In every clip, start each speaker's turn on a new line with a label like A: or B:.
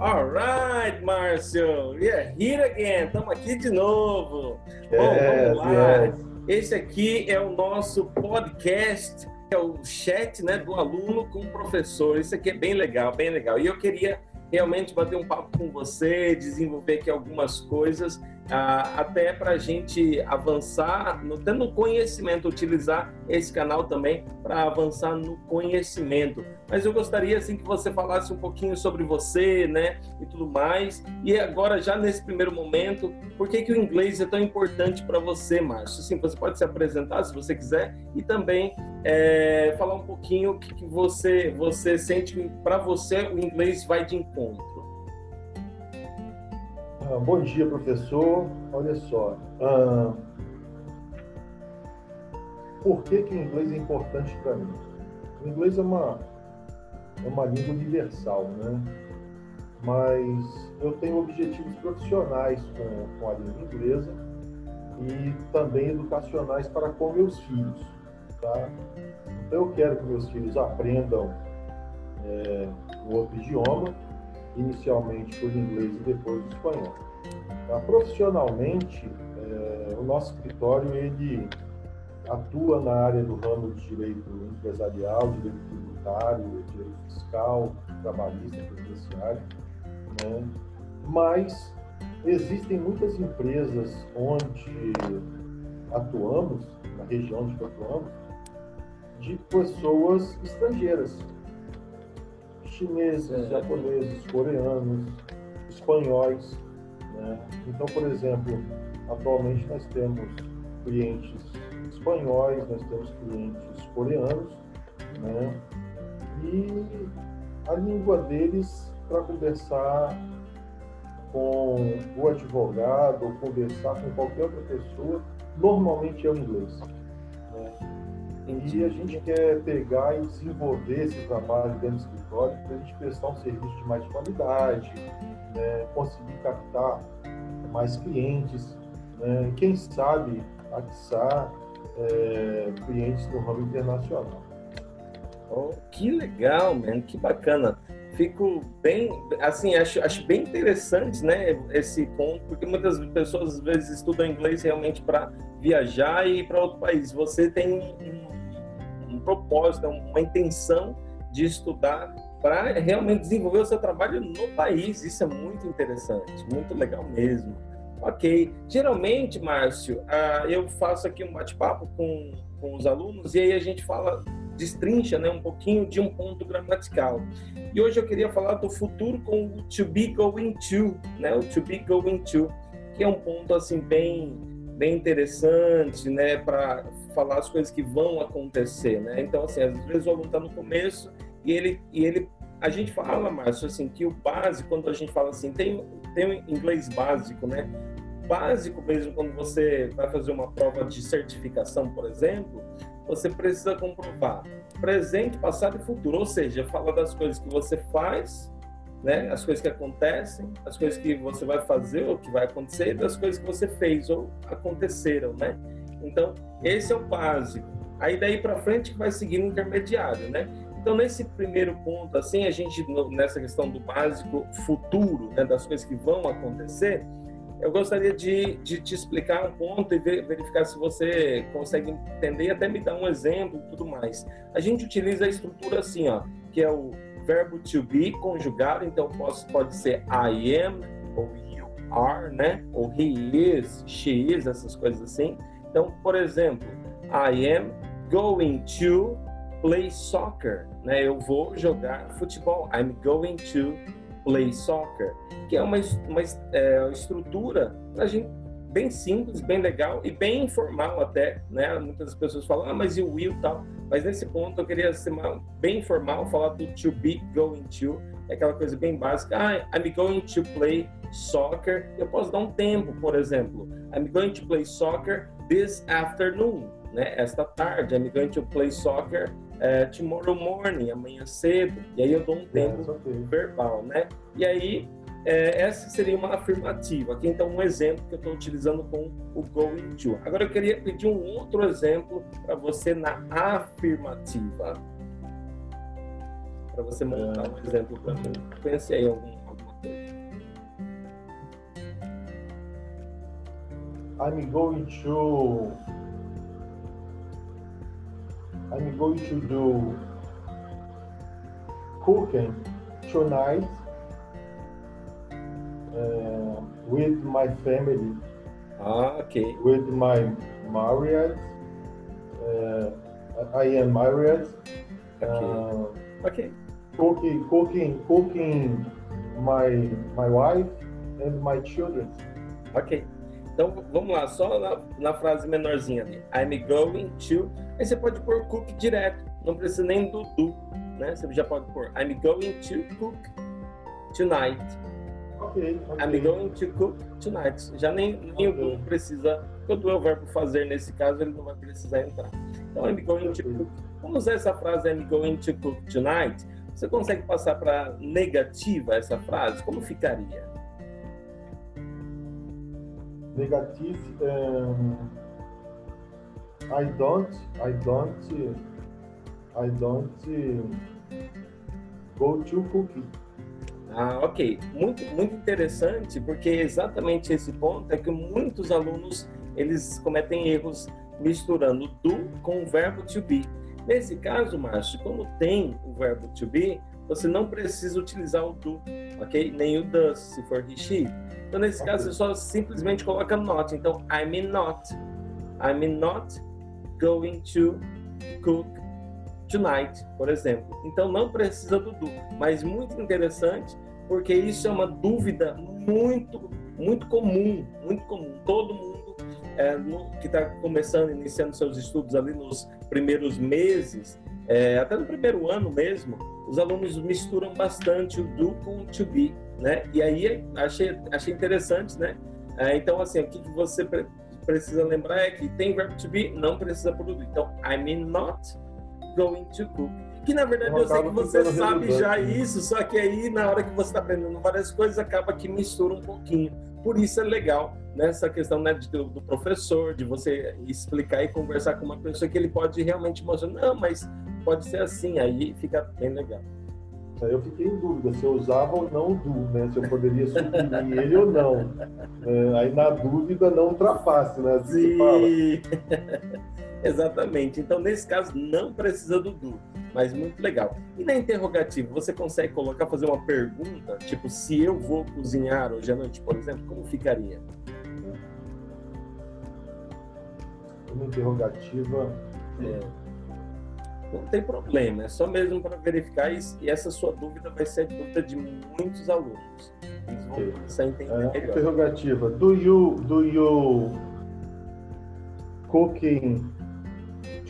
A: All right, Márcio. Yeah, here again. Estamos aqui de novo. Bom, vamos lá. Esse aqui é o nosso podcast, é o chat né, do aluno com o professor. Isso aqui é bem legal, bem legal. E eu queria realmente bater um papo com você, desenvolver aqui algumas coisas, até para a gente avançar, no, tendo conhecimento, utilizar esse canal também para avançar no conhecimento. Mas eu gostaria assim que você falasse um pouquinho sobre você, né, e tudo mais. E agora já nesse primeiro momento, por que que o inglês é tão importante para você, Márcio? Sim, você pode se apresentar se você quiser e também é, falar um pouquinho o que, que você você sente para você o inglês vai de encontro.
B: Ah, bom dia, professor. Olha só. Ah, por que, que o inglês é importante para mim? O inglês é uma, é uma língua universal, né? Mas eu tenho objetivos profissionais com, com a língua inglesa e também educacionais para com meus filhos, tá? Então eu quero que meus filhos aprendam é, outro idioma, inicialmente por inglês e depois espanhol. Tá? Profissionalmente, é, o nosso escritório ele atua na área do ramo de direito empresarial, direito tributário, direito fiscal, trabalhista, previdenciário, né? mas existem muitas empresas onde atuamos, na região onde atuamos, de pessoas estrangeiras, chineses, é. japoneses, coreanos, espanhóis. Né? Então, por exemplo, atualmente nós temos clientes espanhóis, nós temos clientes coreanos, né? e a língua deles para conversar com o advogado ou conversar com qualquer outra pessoa, normalmente é o inglês. Né? E a gente quer pegar e desenvolver esse trabalho dentro do escritório para a gente prestar um serviço de mais qualidade, né? conseguir captar mais clientes, né? quem sabe atiçar é, clientes no ramo internacional.
A: Oh, que legal, man, que bacana. Fico bem, assim, acho, acho bem interessante, né, esse ponto, porque muitas pessoas às vezes estudam inglês realmente para viajar e ir para outro país. Você tem um, um propósito, uma intenção de estudar para realmente desenvolver o seu trabalho no país. Isso é muito interessante, muito legal mesmo. Ok. Geralmente, Márcio, uh, eu faço aqui um bate-papo com, com os alunos e aí a gente fala, destrincha né, um pouquinho de um ponto gramatical. E hoje eu queria falar do futuro com o to be going to, né? O to be going to, que é um ponto assim bem bem interessante, né, para falar as coisas que vão acontecer, né? Então assim, às vezes o aluno está no começo e ele e ele a gente fala, Márcio, assim, que o básico, quando a gente fala assim, tem, tem inglês básico, né? Básico mesmo, quando você vai fazer uma prova de certificação, por exemplo, você precisa comprovar presente, passado e futuro, ou seja, fala das coisas que você faz, né? As coisas que acontecem, as coisas que você vai fazer ou que vai acontecer, das coisas que você fez ou aconteceram, né? Então, esse é o básico. Aí daí para frente vai seguir no intermediário, né? Então, nesse primeiro ponto, assim, a gente, nessa questão do básico futuro, né, das coisas que vão acontecer, eu gostaria de, de te explicar um ponto e verificar se você consegue entender e até me dar um exemplo e tudo mais. A gente utiliza a estrutura assim, ó, que é o verbo to be conjugado, então posso, pode ser I am ou you are, né? Ou he is, she is, essas coisas assim. Então, por exemplo, I am going to play soccer, né? Eu vou jogar futebol. I'm going to play soccer, que é uma, uma é, estrutura a gente bem simples, bem legal e bem informal até, né? Muitas pessoas falam, ah, mas e o will tal? Mas nesse ponto eu queria ser bem informal, falar do to be going to, é aquela coisa bem básica. Ah, I'm going to play soccer. Eu posso dar um tempo, por exemplo. I'm going to play soccer this afternoon, né? Esta tarde. I'm going to play soccer é, tomorrow morning, amanhã cedo, e aí eu dou um tempo verbal, né? E aí, é, essa seria uma afirmativa. Aqui, então, um exemplo que eu estou utilizando com o going to. Agora, eu queria pedir um outro exemplo para você na afirmativa. Para você montar um exemplo para mim. Pense aí algum, alguma coisa.
B: I'm going to I'm going to do cooking tonight uh, with my family.
A: Ah, ok.
B: With my married. Uh, I am married.
A: Ok.
B: Uh,
A: Ok.
B: cooking, cooking, cooking my my wife and my children.
A: Ok. Então vamos lá, só na, na frase menorzinha ali. I'm going to. Aí você pode pôr cook direto, não precisa nem do do, né? Você já pode pôr I'm going to cook tonight.
B: Ok, ok.
A: I'm going to cook tonight. Já nem, nem o do precisa, porque o do é o verbo fazer nesse caso, ele não vai precisar entrar. Então I'm going to cook. Vamos usar essa frase I'm going to cook tonight. Você consegue passar para negativa essa frase? Como ficaria?
B: Negative. Um, I don't. I don't. I don't go to cooking.
A: Ah, ok. Muito, muito interessante, porque exatamente esse ponto é que muitos alunos eles cometem erros misturando do com o verbo to be. Nesse caso, Márcio, como tem o verbo to be, você não precisa utilizar o do, ok? Nem o does, se for he, she. Então, nesse caso, você só simplesmente coloca not. Então, I'm not. I'm not going to cook tonight, por exemplo. Então, não precisa do do. Mas muito interessante, porque isso é uma dúvida muito, muito comum, muito comum. Todo mundo é, no, que está começando, iniciando seus estudos ali nos primeiros meses, é, até no primeiro ano mesmo, os alunos misturam bastante o do com o to be, né? E aí achei, achei interessante, né? É, então, assim, o que, você pre precisa lembrar é que tem verbo to be, não precisa produzir. Então, I'm not going to cook. Que na verdade eu sei que você sabe já isso, só que aí na hora que você está aprendendo várias coisas acaba que mistura um pouquinho. Por isso é legal nessa questão né, do professor, de você explicar e conversar com uma pessoa que ele pode realmente mostrar, não, mas pode ser assim, aí fica bem legal.
B: Aí eu fiquei em dúvida se eu usava ou não o do, né? Se eu poderia suprimir ele ou não. É, aí na dúvida não ultrapasse, né? Assim
A: Sim. Exatamente. Então, nesse caso, não precisa do do, mas muito legal. E na interrogativa, você consegue colocar, fazer uma pergunta, tipo, se eu vou cozinhar hoje à noite, por exemplo, como ficaria?
B: Uma interrogativa.
A: É. Não tem problema, é só mesmo para verificar e, e essa sua dúvida vai ser a dúvida de muitos alunos. Eles vão
B: Ok.
A: começar a entender
B: É,
A: melhor.
B: interrogativa. Do you do you cooking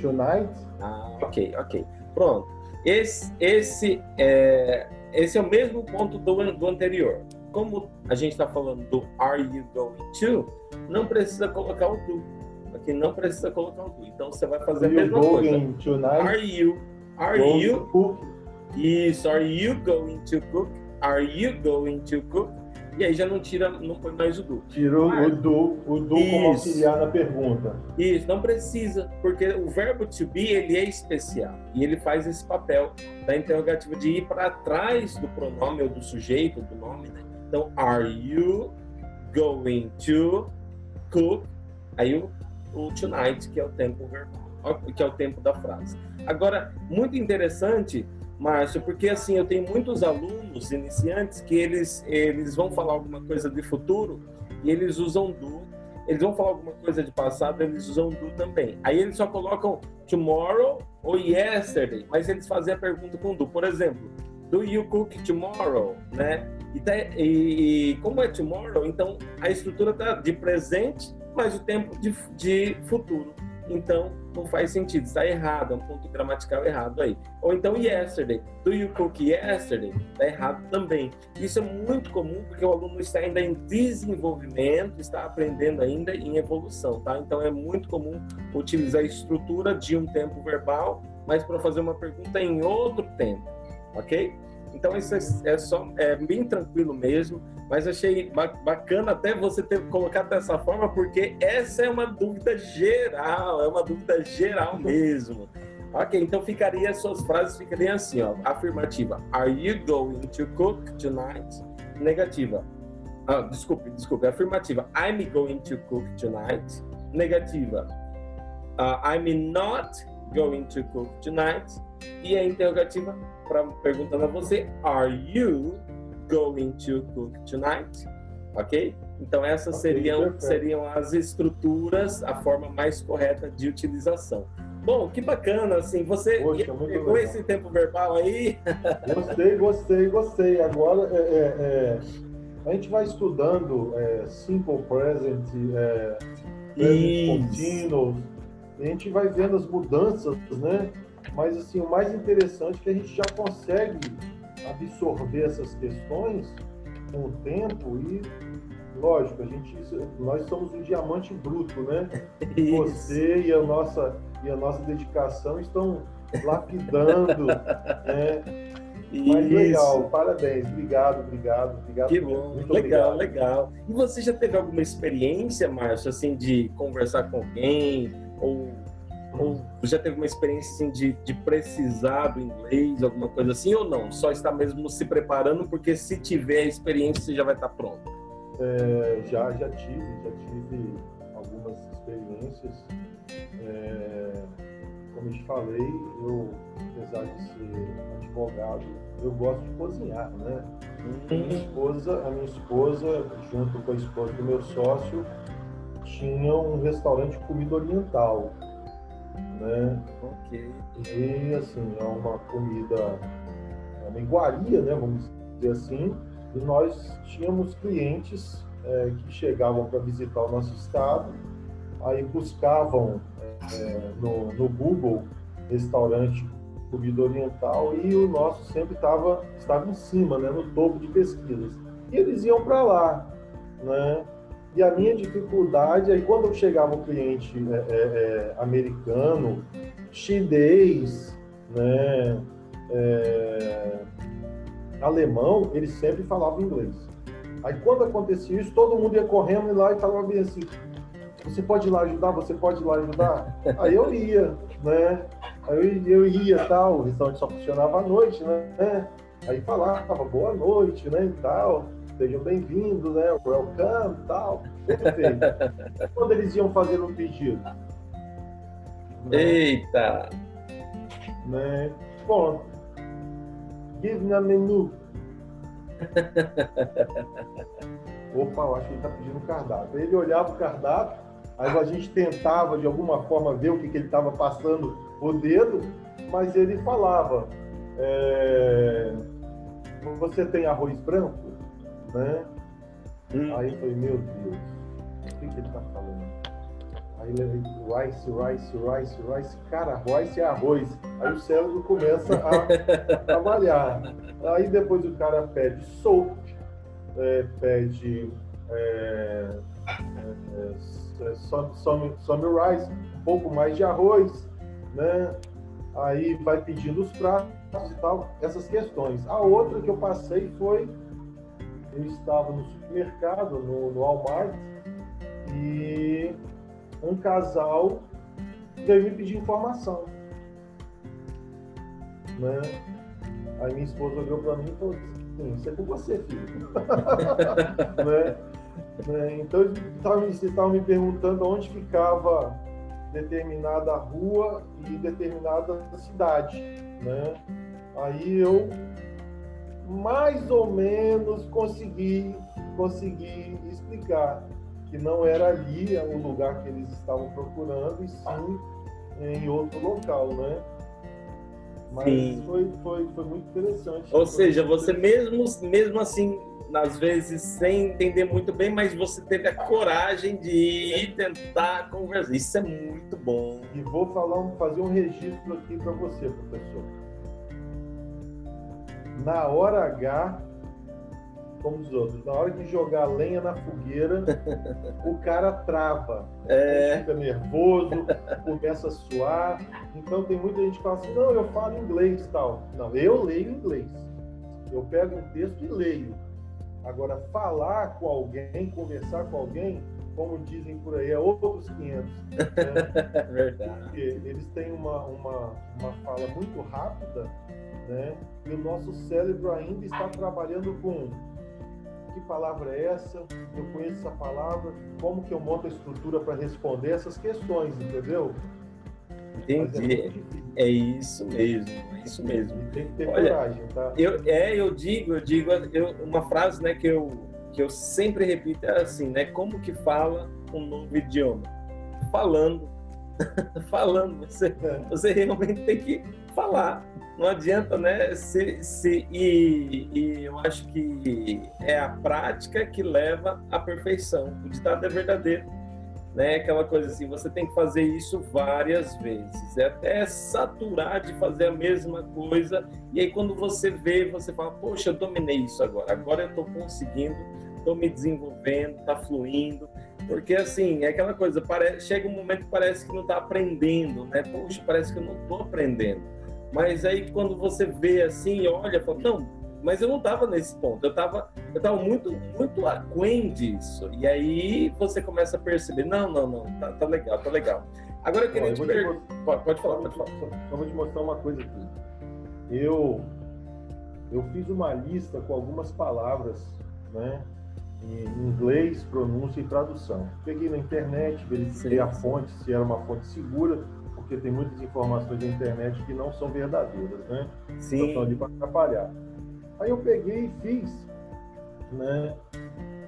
B: tonight?
A: Ah, ok, ok. Pronto. Esse, esse, é, esse é o mesmo ponto do, do anterior. Como a gente está falando do are you going to, não precisa colocar o do. Aqui não precisa colocar o do. Então você vai fazer a mesma coisa.
B: tonight?
A: Are you? Are
B: Going
A: you?
B: to cook?
A: Isso. Are you going to cook? Are you going to cook? E aí já não tira, não põe mais o do.
B: Tirou
A: Ah,
B: o do, o do como auxiliar na pergunta.
A: Isso, não precisa, porque o verbo to be ele é especial e ele faz esse papel da interrogativa de ir para trás do pronome ou do sujeito, do nome, né? Então, are you going to cook? Aí o, o tonight, que é o tempo verbal, que é o tempo da frase. Agora, muito interessante, Márcio, porque assim, eu tenho muitos alunos iniciantes que eles, eles vão falar alguma coisa de futuro e eles usam do eles vão falar alguma coisa de passado, eles usam do também. Aí eles só colocam tomorrow ou yesterday, mas eles fazem a pergunta com do. Por exemplo, do you cook tomorrow, né? E, tá- e- e como é tomorrow, então a estrutura tá de presente, mas o tempo de, de futuro. Então não faz sentido, está errado, é um ponto gramatical errado aí. Ou então yesterday, do you cook yesterday? Está errado também. Isso é muito comum porque o aluno está ainda em desenvolvimento, está aprendendo ainda em evolução, tá? Então é muito comum utilizar a estrutura de um tempo verbal, mas para fazer uma pergunta em outro tempo, ok? Então isso é, é só é bem tranquilo mesmo, mas achei ba- bacana até você ter colocado dessa forma porque essa é uma dúvida geral, é uma dúvida geral mesmo. Ok, então ficaria suas frases ficariam assim, ó, afirmativa: Are you going to cook tonight? Negativa: Ah, desculpe, desculpe. Afirmativa. I'm going to cook tonight. Negativa. Uh, I'm not going to cook tonight. E a interrogativa, pra, perguntando a você, Are you going to cook tonight? Ok? Então essas okay, seriam, seriam as estruturas, a forma mais correta de utilização. Bom, que bacana, assim, você Poxa, pegou esse tempo verbal aí?
B: Gostei, gostei, gostei. Agora, é, é, é, a gente vai estudando é, Simple Present, é, Present Continuous, a gente vai vendo as mudanças, né? Mas, assim, o mais interessante é que a gente já consegue absorver essas questões com o tempo e lógico, a gente, nós somos um diamante bruto, né? Isso. Você e a nossa e a nossa dedicação estão lapidando, né? Mas Isso. legal, parabéns, obrigado, obrigado, obrigado.
A: Que bom, muito legal, obrigado. legal. E você já teve alguma experiência, Márcio, assim, de conversar com alguém ou ou já teve uma experiência assim, de, de precisar do inglês, alguma coisa assim, ou não? Só está mesmo se preparando, porque se tiver a experiência, você já vai estar pronto?
B: É, já, já tive, já tive algumas experiências. É, como eu te falei, eu, apesar de ser advogado, eu gosto de cozinhar, né? Minha esposa, a minha esposa, junto com a esposa do meu sócio, tinha um restaurante de comida oriental né? Ok. E assim, é uma comida, é uma iguaria, né? Vamos dizer assim. E nós tínhamos clientes é, que chegavam para visitar o nosso estado, aí buscavam é, no, no Google restaurante comida oriental e o nosso sempre estava estava em cima, né, no topo de pesquisas. E eles iam para lá, né? E a minha dificuldade, aí quando chegava um cliente é, é, é, americano, chinês, né, é, alemão, eles sempre falavam inglês. Aí quando acontecia isso, todo mundo ia correndo lá e falava bem assim, você pode ir lá ajudar, você pode ir lá ajudar? Aí eu ia, né? Aí eu, eu ia tal, o restaurante só funcionava à noite, né? Aí falava boa noite, né, e tal sejam bem-vindos, né? Welcome tal. Perfeito. Quando eles iam fazer um pedido?
A: Né? Eita!
B: Né? Bom, give me a menu. Opa, eu acho que ele está pedindo o cardápio. Ele olhava o cardápio, aí a gente tentava de alguma forma ver o que, que ele estava passando o dedo, mas ele falava: é... Você tem arroz branco? Né? Hum. Aí foi, meu Deus, o que, que ele tá falando? Aí levei rice, rice, rice, rice. Cara, rice é arroz. Aí o cérebro começa a trabalhar. Aí depois o cara pede soap, é, pede é, é, é some, some, some rice, um pouco mais de arroz, né? Aí vai pedindo os pratos e tal, essas questões. A outra que eu passei foi eu estava no supermercado, no, no Walmart, e um casal veio me pedir informação. Né? Aí minha esposa olhou para mim e falou assim, isso é com você, filho. né? né? Então eles estavam me perguntando onde ficava determinada rua e determinada cidade. Né? Aí eu mais ou menos consegui, consegui explicar que não era ali o lugar que eles estavam procurando, e sim em outro local, né? Mas Foi, foi, foi muito interessante.
A: Ou seja, você mesmo, mesmo assim, às vezes sem entender muito bem, mas você teve a coragem de ir tentar conversar. Isso é muito bom.
B: E vou falar, fazer um registro aqui para você, professor na hora H, como os outros, na hora de jogar lenha na fogueira, o cara trava, é. fica nervoso, começa a suar. Então tem muita gente que fala assim, não, eu falo inglês tal. Não, eu leio inglês. Eu pego um texto e leio. Agora, falar com alguém, conversar com alguém, como dizem por aí, é outros 500.
A: Né? Verdade.
B: Porque eles têm uma, uma, uma fala muito rápida né? E o nosso cérebro ainda está trabalhando com que palavra é essa, eu conheço essa palavra, como que eu monto a estrutura para responder essas questões, entendeu?
A: Entendi. É, é, isso mesmo, é isso mesmo.
B: Tem que ter Olha, coragem, tá?
A: Eu, é, eu digo, eu digo, eu, uma frase né, que, eu, que eu sempre repito é assim, né? Como que fala um novo idioma? Falando. Falando. Você, é. você realmente tem que falar. Não adianta, né? Se, se, e, e eu acho que é a prática que leva à perfeição. O ditado é verdadeiro né? Aquela coisa assim, você tem que fazer isso várias vezes, é até saturar de fazer a mesma coisa. E aí quando você vê, você fala, poxa, eu dominei isso agora, agora eu estou conseguindo, estou me desenvolvendo, está fluindo. Porque assim, é aquela coisa, parece, chega um momento que parece que não está aprendendo, né? Poxa, parece que eu não estou aprendendo. Mas aí quando você vê assim, olha, fala, não, mas eu não estava nesse ponto. Eu estava eu tava muito, muito aquém disso. E aí você começa a perceber: não, não, não, tá, tá legal, tá legal. Agora eu queria Ó, te perguntar. Pode, pode falar, pode falar.
B: Só vou te mostrar uma coisa aqui. Eu, eu fiz uma lista com algumas palavras, né? Em inglês, pronúncia e tradução. Peguei na internet, verifiquei sim, a fonte, se era uma fonte segura, porque tem muitas informações na internet que não são verdadeiras, né?
A: Sim. Só
B: estão ali para atrapalhar. Aí eu peguei e fiz, né?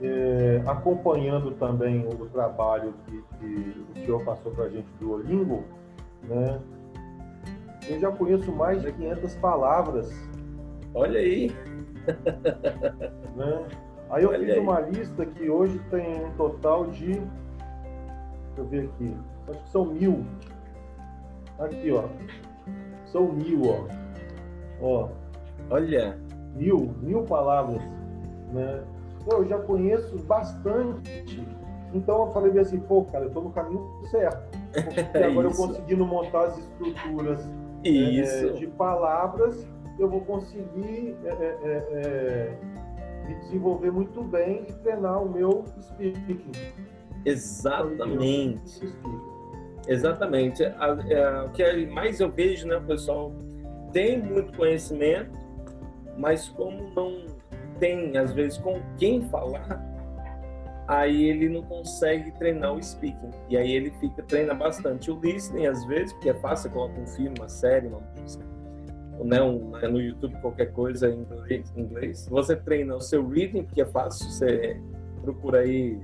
B: É, acompanhando também o trabalho que, que o senhor passou para a gente do Olingo, né? Eu já conheço mais de 500 palavras.
A: Olha aí!
B: Né? Aí eu Olha fiz aí. uma lista que hoje tem um total de. Deixa eu ver aqui. Acho que são mil. Aqui, ó. São mil, ó. Ó.
A: Olha
B: mil, mil palavras, né? Pô, eu já conheço bastante. Então eu falei assim, pô, cara, eu tô no caminho certo. Porque é agora eu conseguindo montar as estruturas é, de palavras, eu vou conseguir é, é, é, é, me desenvolver muito bem e treinar o meu speaking.
A: Exatamente. Exatamente. O que mais eu vejo, né, pessoal, tem muito conhecimento, mas como não tem, às vezes, com quem falar, aí ele não consegue treinar o speaking. E aí ele fica, treina bastante o listening, às vezes, porque é fácil, coloca um filme, uma série, uma música, né, um, né, no YouTube, qualquer coisa em inglês. Você treina o seu reading, porque é fácil, você procura aí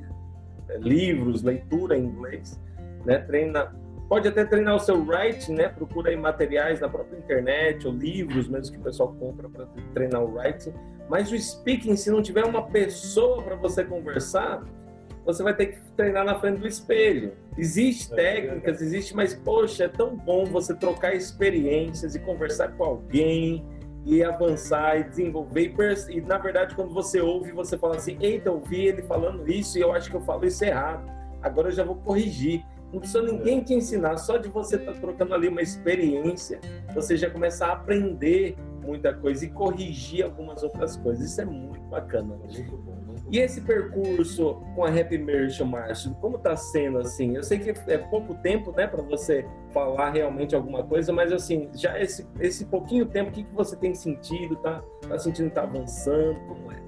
A: é, livros, leitura em inglês, né? Treina Pode até treinar o seu writing, né? Procura aí materiais na própria internet ou livros mesmo que o pessoal compra para treinar o writing. Mas o speaking, se não tiver uma pessoa para você conversar, você vai ter que treinar na frente do espelho. Existem é técnicas, existe, mas poxa, é tão bom você trocar experiências e conversar com alguém e avançar e desenvolver. E, e na verdade, quando você ouve, você fala assim: Eita, eu ouvi ele falando isso e eu acho que eu falo isso errado. Agora eu já vou corrigir. Não precisa ninguém te ensinar, só de você estar tá trocando ali uma experiência, você já começa a aprender muita coisa e corrigir algumas outras coisas. Isso é muito bacana. Muito bom. E esse percurso com a Happy Merchant, Márcio, como está sendo assim? Eu sei que é pouco tempo, né, para você falar realmente alguma coisa, mas assim, já esse, esse pouquinho tempo, o que, que você tem sentido? Tá, tá sentindo que tá avançando? Como é?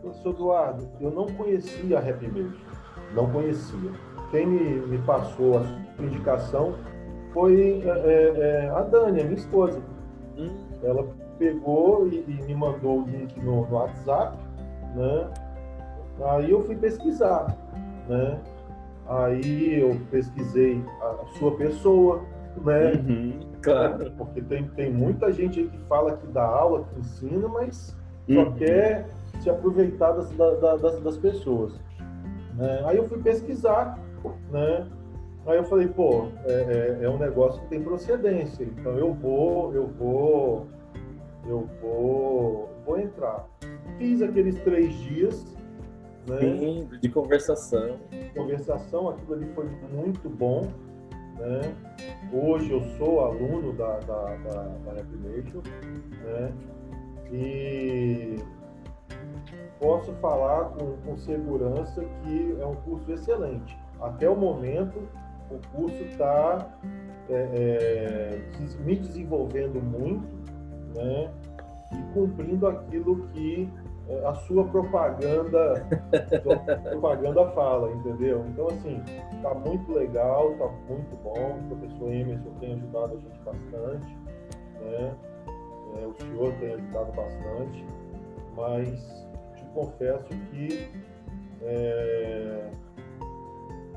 B: Professor Eduardo, eu não conhecia a Happy Merchant, não conhecia quem me, me passou a indicação foi é, é, é, a Dani, a minha esposa. Hum. Ela pegou e, e, me mandou o link no, no, WhatsApp, né? Aí eu fui pesquisar, né? Aí eu pesquisei a, a sua pessoa, né?
A: Uhum, claro.
B: Porque tem, tem muita gente aí que fala que dá aula, que ensina, mas só uhum. quer se aproveitar das, das, das pessoas. Né? Aí eu fui pesquisar né? Aí eu falei, pô, é, é, é, um negócio que tem procedência, então eu vou, eu vou, eu vou, vou entrar. Fiz aqueles três dias, né?
A: Sim, de conversação.
B: Conversação, aquilo ali foi muito bom, né? Hoje eu sou aluno da, da, da, da né? E posso falar com, com segurança que é um curso excelente até o momento, o curso está é, é, me desenvolvendo muito, né? E cumprindo aquilo que a sua propaganda, sua propaganda fala, entendeu? Então, assim, tá muito legal, tá muito bom. O professor Emerson tem ajudado a gente bastante, né? É, o senhor tem ajudado bastante, mas te confesso que é,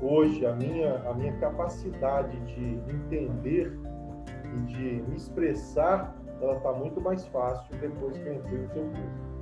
B: hoje a minha, a minha capacidade de entender e de me expressar, ela está muito mais fácil depois que eu entrei no seu curso.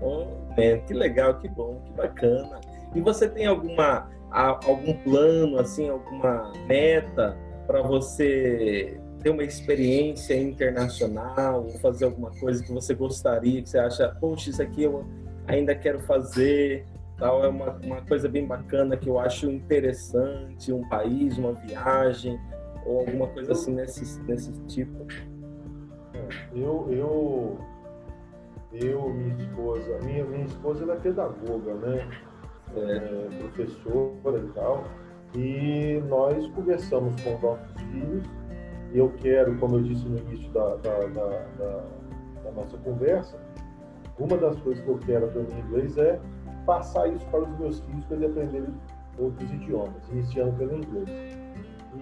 A: Oh, que legal, que bom, que bacana. E você tem alguma algum plano, assim, alguma meta para você ter uma experiência internacional, ou fazer alguma coisa que você gostaria, que você acha, poxa, isso aqui eu ainda quero fazer, tal, é uma, uma coisa bem bacana que eu acho interessante, um país, uma viagem, ou alguma coisa assim nesse, nesse tipo.
B: Eu, eu eu, minha esposa, minha, minha esposa ela é pedagoga, né? É, professora e tal. E nós conversamos com nossos filhos. E eu quero, como eu disse no início da, da, da, da, da nossa conversa, uma das coisas que eu quero aprender inglês é passar isso para os meus filhos para eles aprenderem outros idiomas, iniciando pelo inglês.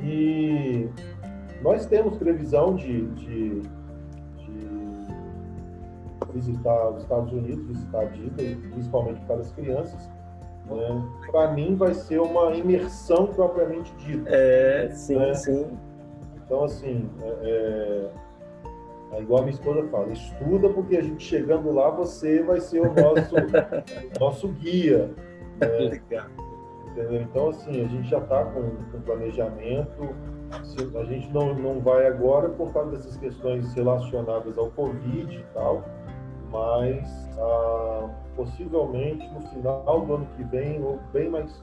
B: E nós temos previsão de, de visitar os Estados Unidos, visitar a Disney, principalmente para as crianças. Né? Para mim vai ser uma imersão propriamente dita.
A: É, sim, né? sim.
B: Então, assim, é, é, igual a minha esposa fala, estuda porque a gente chegando lá, você vai ser o nosso, nosso guia. Né? Entendeu? Então, assim, a gente já está com, com planejamento, a gente não, não vai agora por causa dessas questões relacionadas ao Covid e tal, mas ah, possivelmente no final do ano que vem, ou bem mais,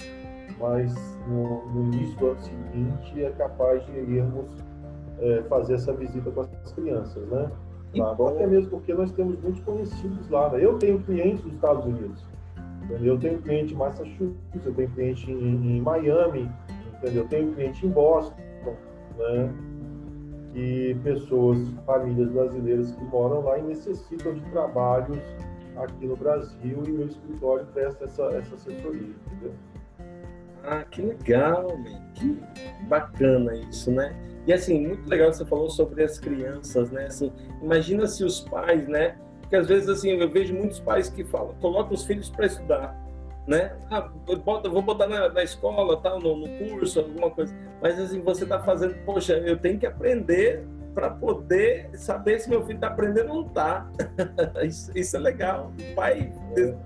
B: mais no, no início do ano seguinte, é capaz de irmos é, fazer essa visita com as crianças, né? Tá? Até mesmo porque nós temos muitos conhecidos lá. Né? Eu tenho clientes nos Estados Unidos, entendeu? Eu tenho cliente em Massachusetts, eu tenho cliente em, em Miami, entendeu? Eu tenho cliente em Boston, né? e pessoas, famílias brasileiras que moram lá e necessitam de trabalhos aqui no Brasil e meu escritório presta essa, essa assessoria, entendeu?
A: Ah, que legal, man. que bacana isso, né? E assim, muito legal que você falou sobre as crianças, né? Assim, imagina se os pais, né? Porque às vezes assim, eu vejo muitos pais que falam, colocam os filhos para estudar né? Ah, vou botar na, na escola, tal, no, no, curso, alguma coisa. Mas assim, você está fazendo, poxa, eu tenho que aprender para poder saber se meu filho está aprendendo ou não está. isso, isso, é legal. O pai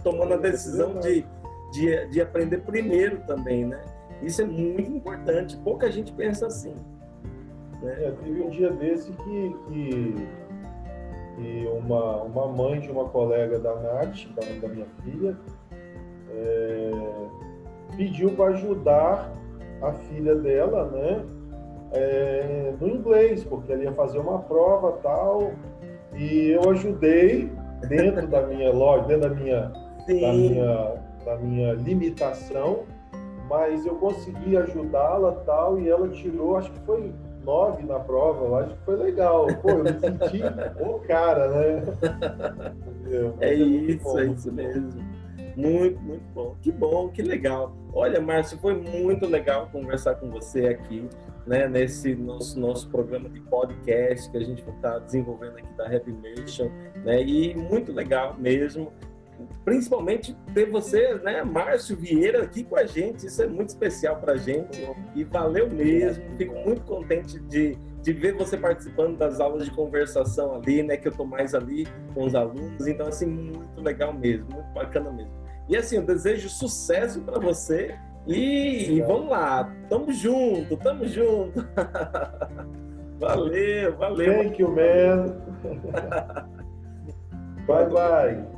A: tomando a decisão de, de, de aprender primeiro também, né? Isso é muito importante. Pouca gente pensa assim.
B: Né? É, teve um dia desse que, que, que uma, uma mãe de uma colega da Nath, da, da minha filha, é, pediu para ajudar a filha dela, né, é, no inglês, porque ela ia fazer uma prova tal, e eu ajudei dentro da minha loja, dentro da minha, da minha, da minha limitação, mas eu consegui ajudá-la tal, e ela tirou, acho que foi nove na prova, eu acho que foi legal. Pô, eu me senti o cara, né?
A: É, é isso, é isso mesmo. Muito, muito bom. Que bom, que legal. Olha, Márcio, foi muito legal conversar com você aqui, né, nesse nosso, nosso programa de podcast que a gente está desenvolvendo aqui da Happy Mission, né, e muito legal mesmo. Principalmente ter você, né, Márcio Vieira, aqui com a gente. Isso é muito especial para a gente e valeu mesmo. Fico muito contente de, de ver você participando das aulas de conversação ali, né? Que eu estou mais ali com os alunos. Então, assim, muito legal mesmo, muito bacana mesmo. E assim, eu desejo sucesso para você e, e, vamos lá, tamo junto, tamo junto. valeu, valeu.
B: Thank you, man. bye, bye.